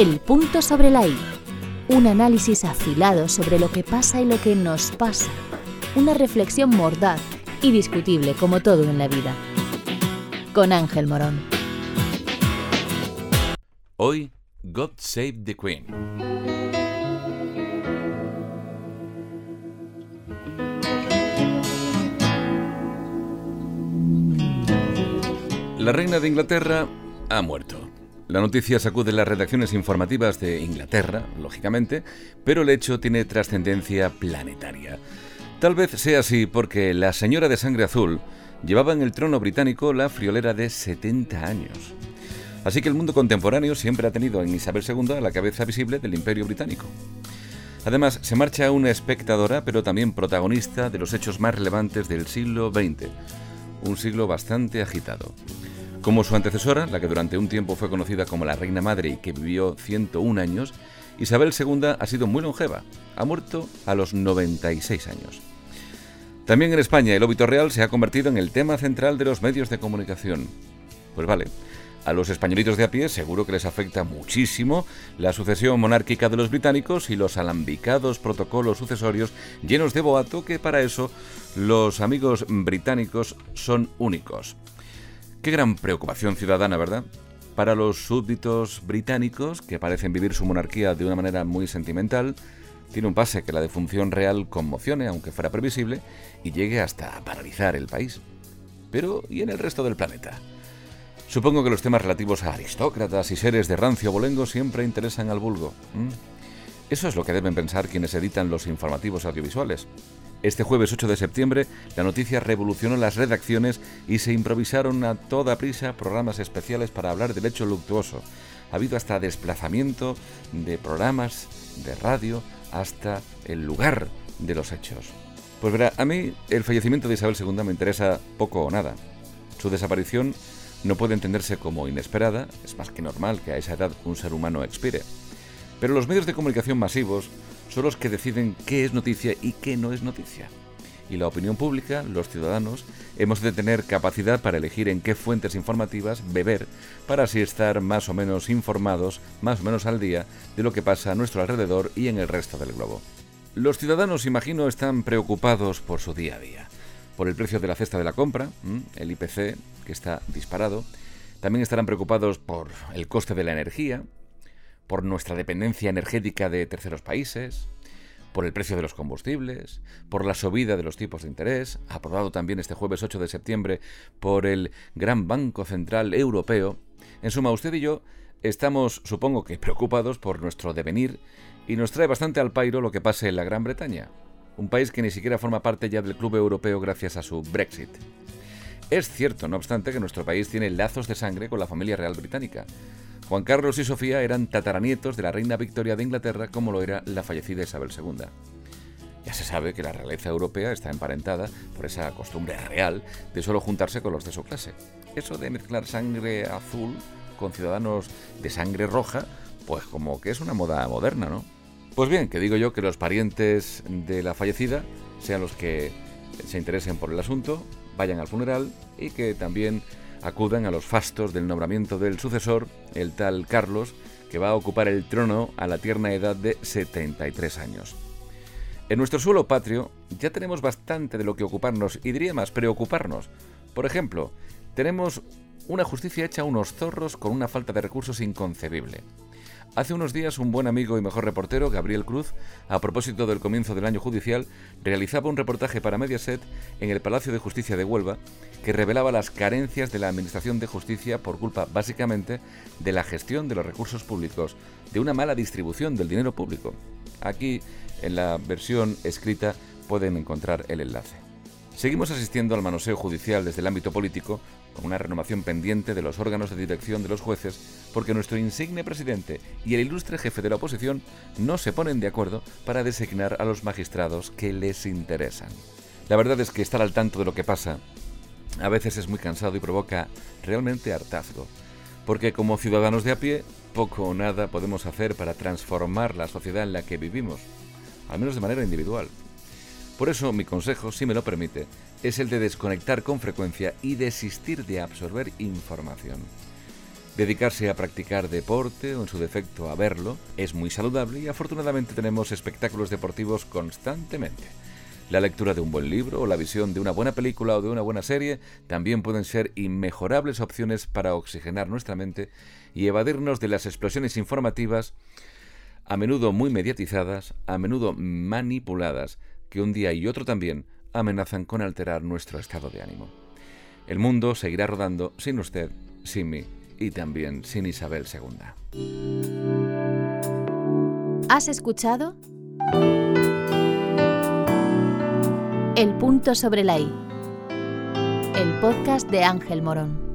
El punto sobre la I. Un análisis afilado sobre lo que pasa y lo que nos pasa. Una reflexión mordaz y discutible como todo en la vida. Con Ángel Morón. Hoy, God Save the Queen. La reina de Inglaterra ha muerto. La noticia sacude las redacciones informativas de Inglaterra, lógicamente, pero el hecho tiene trascendencia planetaria. Tal vez sea así porque la señora de sangre azul llevaba en el trono británico la friolera de 70 años. Así que el mundo contemporáneo siempre ha tenido en Isabel II la cabeza visible del imperio británico. Además, se marcha una espectadora, pero también protagonista de los hechos más relevantes del siglo XX, un siglo bastante agitado. Como su antecesora, la que durante un tiempo fue conocida como la Reina Madre y que vivió 101 años, Isabel II ha sido muy longeva. Ha muerto a los 96 años. También en España el óbito real se ha convertido en el tema central de los medios de comunicación. Pues vale, a los españolitos de a pie seguro que les afecta muchísimo la sucesión monárquica de los británicos y los alambicados protocolos sucesorios llenos de boato que para eso los amigos británicos son únicos. Qué gran preocupación ciudadana, ¿verdad? Para los súbditos británicos, que parecen vivir su monarquía de una manera muy sentimental, tiene un pase que la defunción real conmocione, aunque fuera previsible, y llegue hasta paralizar el país. Pero, ¿y en el resto del planeta? Supongo que los temas relativos a aristócratas y seres de rancio bolengo siempre interesan al vulgo. Eso es lo que deben pensar quienes editan los informativos audiovisuales. Este jueves 8 de septiembre, la noticia revolucionó las redacciones y se improvisaron a toda prisa programas especiales para hablar del hecho luctuoso. Ha habido hasta desplazamiento de programas de radio hasta el lugar de los hechos. Pues verá, a mí el fallecimiento de Isabel II me interesa poco o nada. Su desaparición no puede entenderse como inesperada, es más que normal que a esa edad un ser humano expire. Pero los medios de comunicación masivos son los que deciden qué es noticia y qué no es noticia. Y la opinión pública, los ciudadanos, hemos de tener capacidad para elegir en qué fuentes informativas beber para así estar más o menos informados, más o menos al día, de lo que pasa a nuestro alrededor y en el resto del globo. Los ciudadanos, imagino, están preocupados por su día a día, por el precio de la cesta de la compra, el IPC, que está disparado, también estarán preocupados por el coste de la energía, por nuestra dependencia energética de terceros países, por el precio de los combustibles, por la subida de los tipos de interés, aprobado también este jueves 8 de septiembre por el Gran Banco Central Europeo. En suma, usted y yo estamos, supongo que, preocupados por nuestro devenir y nos trae bastante al pairo lo que pase en la Gran Bretaña, un país que ni siquiera forma parte ya del Club Europeo gracias a su Brexit. Es cierto, no obstante, que nuestro país tiene lazos de sangre con la familia real británica. Juan Carlos y Sofía eran tataranietos de la reina Victoria de Inglaterra, como lo era la fallecida Isabel II. Ya se sabe que la realeza europea está emparentada por esa costumbre real de solo juntarse con los de su clase. Eso de mezclar sangre azul con ciudadanos de sangre roja, pues como que es una moda moderna, ¿no? Pues bien, que digo yo que los parientes de la fallecida sean los que se interesen por el asunto, vayan al funeral y que también acudan a los fastos del nombramiento del sucesor, el tal Carlos, que va a ocupar el trono a la tierna edad de 73 años. En nuestro suelo patrio ya tenemos bastante de lo que ocuparnos y diría más preocuparnos. Por ejemplo, tenemos una justicia hecha a unos zorros con una falta de recursos inconcebible. Hace unos días un buen amigo y mejor reportero, Gabriel Cruz, a propósito del comienzo del año judicial, realizaba un reportaje para Mediaset en el Palacio de Justicia de Huelva que revelaba las carencias de la Administración de Justicia por culpa básicamente de la gestión de los recursos públicos, de una mala distribución del dinero público. Aquí, en la versión escrita, pueden encontrar el enlace. Seguimos asistiendo al manoseo judicial desde el ámbito político con una renovación pendiente de los órganos de dirección de los jueces, porque nuestro insigne presidente y el ilustre jefe de la oposición no se ponen de acuerdo para designar a los magistrados que les interesan. La verdad es que estar al tanto de lo que pasa a veces es muy cansado y provoca realmente hartazgo, porque como ciudadanos de a pie, poco o nada podemos hacer para transformar la sociedad en la que vivimos, al menos de manera individual. Por eso mi consejo, si me lo permite, es el de desconectar con frecuencia y desistir de absorber información. Dedicarse a practicar deporte o en su defecto a verlo es muy saludable y afortunadamente tenemos espectáculos deportivos constantemente. La lectura de un buen libro o la visión de una buena película o de una buena serie también pueden ser inmejorables opciones para oxigenar nuestra mente y evadirnos de las explosiones informativas, a menudo muy mediatizadas, a menudo manipuladas, que un día y otro también amenazan con alterar nuestro estado de ánimo. El mundo seguirá rodando sin usted, sin mí y también sin Isabel II. ¿Has escuchado? El punto sobre la I. El podcast de Ángel Morón.